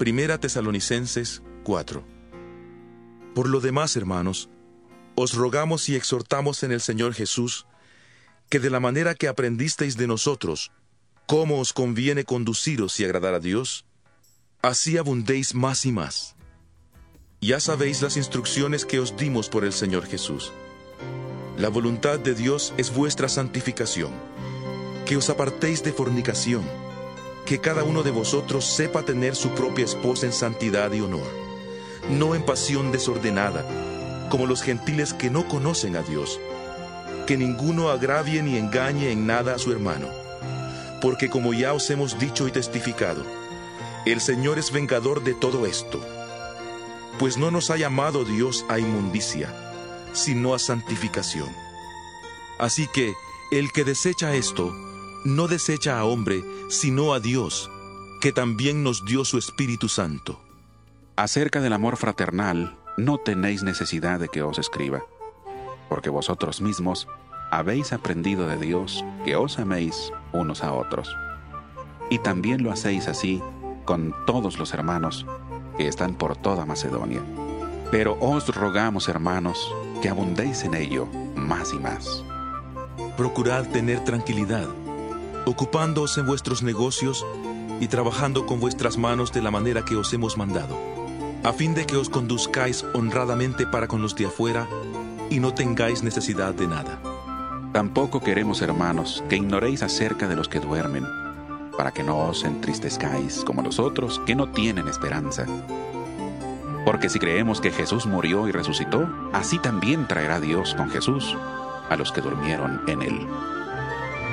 Primera Tesalonicenses 4 Por lo demás, hermanos, os rogamos y exhortamos en el Señor Jesús, que de la manera que aprendisteis de nosotros, cómo os conviene conduciros y agradar a Dios, así abundéis más y más. Ya sabéis las instrucciones que os dimos por el Señor Jesús. La voluntad de Dios es vuestra santificación, que os apartéis de fornicación que cada uno de vosotros sepa tener su propia esposa en santidad y honor, no en pasión desordenada, como los gentiles que no conocen a Dios. Que ninguno agravie ni engañe en nada a su hermano, porque como ya os hemos dicho y testificado, el Señor es vengador de todo esto, pues no nos ha llamado Dios a inmundicia, sino a santificación. Así que el que desecha esto, no desecha a hombre, sino a Dios, que también nos dio su Espíritu Santo. Acerca del amor fraternal, no tenéis necesidad de que os escriba, porque vosotros mismos habéis aprendido de Dios que os améis unos a otros. Y también lo hacéis así con todos los hermanos que están por toda Macedonia. Pero os rogamos, hermanos, que abundéis en ello más y más. Procurad tener tranquilidad ocupándoos en vuestros negocios y trabajando con vuestras manos de la manera que os hemos mandado, a fin de que os conduzcáis honradamente para con los de afuera y no tengáis necesidad de nada. Tampoco queremos, hermanos, que ignoréis acerca de los que duermen, para que no os entristezcáis como los otros que no tienen esperanza. Porque si creemos que Jesús murió y resucitó, así también traerá Dios con Jesús a los que durmieron en él.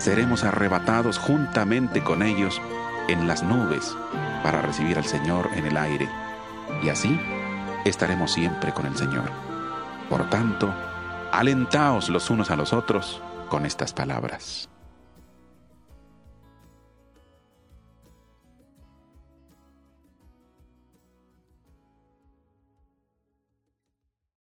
seremos arrebatados juntamente con ellos en las nubes para recibir al Señor en el aire. Y así estaremos siempre con el Señor. Por tanto, alentaos los unos a los otros con estas palabras.